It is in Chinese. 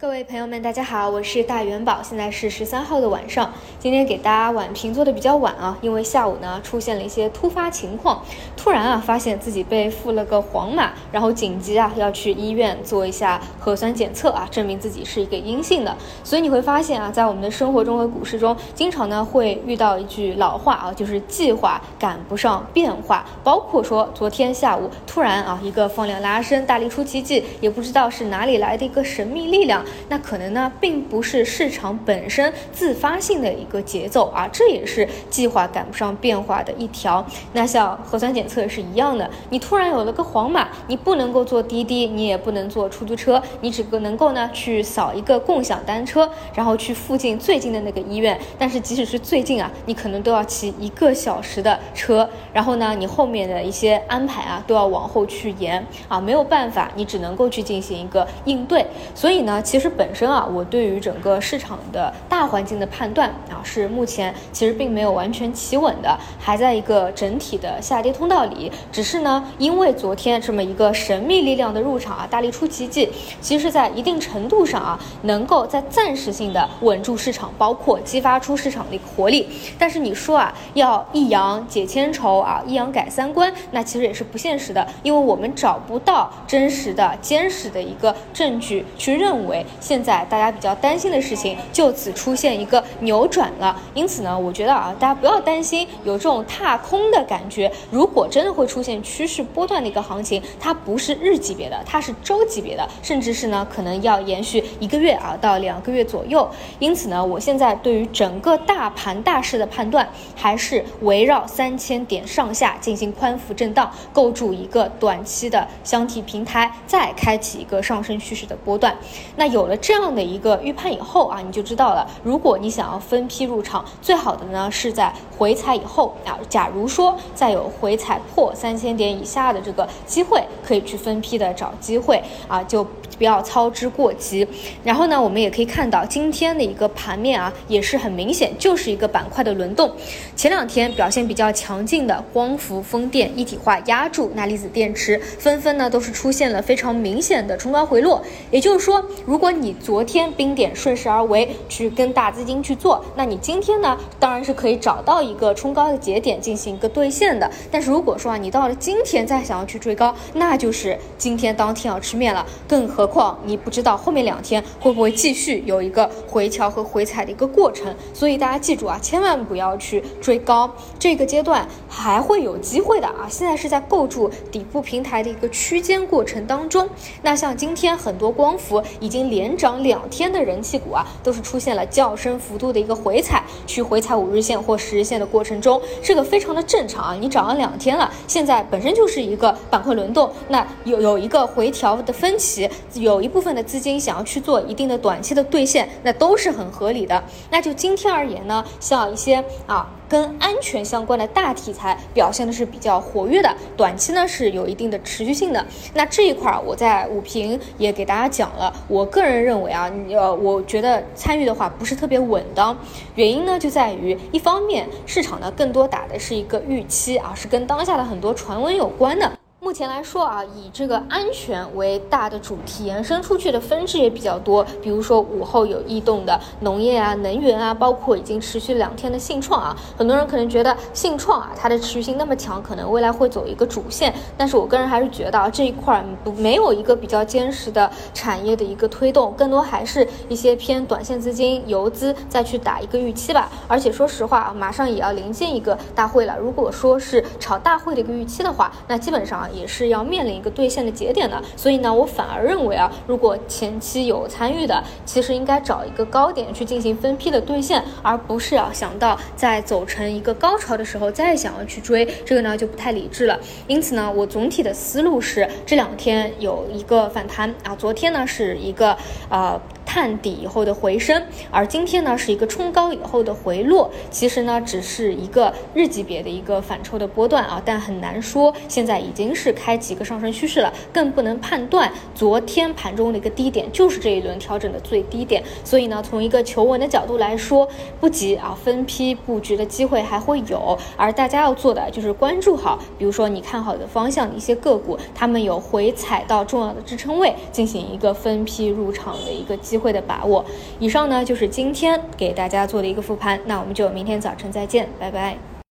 各位朋友们，大家好，我是大元宝，现在是十三号的晚上。今天给大家晚评做的比较晚啊，因为下午呢出现了一些突发情况，突然啊发现自己被付了个黄码，然后紧急啊要去医院做一下核酸检测啊，证明自己是一个阴性的。所以你会发现啊，在我们的生活中和股市中，经常呢会遇到一句老话啊，就是计划赶不上变化。包括说昨天下午突然啊一个放量拉升，大力出奇迹，也不知道是哪里来的一个神秘力量。那可能呢，并不是市场本身自发性的一个节奏啊，这也是计划赶不上变化的一条。那像核酸检测是一样的，你突然有了个黄码，你不能够坐滴滴，你也不能坐出租车，你只能够呢去扫一个共享单车，然后去附近最近的那个医院。但是即使是最近啊，你可能都要骑一个小时的车，然后呢，你后面的一些安排啊都要往后去延啊，没有办法，你只能够去进行一个应对。所以呢，其实。其实本身啊，我对于整个市场的大环境的判断啊，是目前其实并没有完全企稳的，还在一个整体的下跌通道里。只是呢，因为昨天这么一个神秘力量的入场啊，大力出奇迹，其实在一定程度上啊，能够在暂时性的稳住市场，包括激发出市场的一个活力。但是你说啊，要一阳解千愁啊，一阳改三观，那其实也是不现实的，因为我们找不到真实的、坚实的一个证据去认为。现在大家比较担心的事情就此出现一个扭转了，因此呢，我觉得啊，大家不要担心有这种踏空的感觉。如果真的会出现趋势波段的一个行情，它不是日级别的，它是周级别的，甚至是呢可能要延续一个月啊到两个月左右。因此呢，我现在对于整个大盘大势的判断还是围绕三千点上下进行宽幅震荡，构筑一个短期的箱体平台，再开启一个上升趋势的波段。那有有了。这样的一个预判以后啊，你就知道了。如果你想要分批入场，最好的呢是在回踩以后啊。假如说再有回踩破三千点以下的这个机会，可以去分批的找机会啊，就不要操之过急。然后呢，我们也可以看到今天的一个盘面啊，也是很明显，就是一个板块的轮动。前两天表现比较强劲的光伏、风电一体化压住钠离子电池，纷纷呢都是出现了非常明显的冲高回落。也就是说，如果你昨天冰点顺势而为，去跟大资金去做，那你今天呢，当然是可以找到一个冲高的节点进行一个兑现的。但是如果说啊，你到了今天再想要去追高，那就是今天当天要吃面了。更何况你不知道后面两天会不会继续有一个回调和回踩的一个过程。所以大家记住啊，千万不要去追高，这个阶段还会有机会的啊。现在是在构筑底部平台的一个区间过程当中。那像今天很多光伏已经连。涨两天的人气股啊，都是出现了较深幅度的一个回踩，去回踩五日线或十日线的过程中，这个非常的正常啊。你涨了两天了，现在本身就是一个板块轮动，那有有一个回调的分歧，有一部分的资金想要去做一定的短期的兑现，那都是很合理的。那就今天而言呢，像一些啊。跟安全相关的大题材表现的是比较活跃的，短期呢是有一定的持续性的。那这一块儿我在五评也给大家讲了，我个人认为啊，呃，我觉得参与的话不是特别稳当，原因呢就在于一方面市场呢更多打的是一个预期啊，是跟当下的很多传闻有关的。目前来说啊，以这个安全为大的主题延伸出去的分支也比较多，比如说午后有异动的农业啊、能源啊，包括已经持续两天的信创啊。很多人可能觉得信创啊，它的持续性那么强，可能未来会走一个主线。但是我个人还是觉得啊，这一块不没有一个比较坚实的产业的一个推动，更多还是一些偏短线资金、游资再去打一个预期吧。而且说实话啊，马上也要临近一个大会了，如果说是炒大会的一个预期的话，那基本上啊。也是要面临一个兑现的节点的，所以呢，我反而认为啊，如果前期有参与的，其实应该找一个高点去进行分批的兑现，而不是要想到在走成一个高潮的时候再想要去追，这个呢就不太理智了。因此呢，我总体的思路是这两天有一个反弹啊，昨天呢是一个呃。探底以后的回升，而今天呢是一个冲高以后的回落，其实呢只是一个日级别的一个反抽的波段啊，但很难说现在已经是开启一个上升趋势了，更不能判断昨天盘中的一个低点就是这一轮调整的最低点，所以呢从一个求稳的角度来说，不急啊，分批布局的机会还会有，而大家要做的就是关注好，比如说你看好的方向的一些个股，他们有回踩到重要的支撑位，进行一个分批入场的一个机机。会的把握。以上呢就是今天给大家做的一个复盘，那我们就明天早晨再见，拜拜。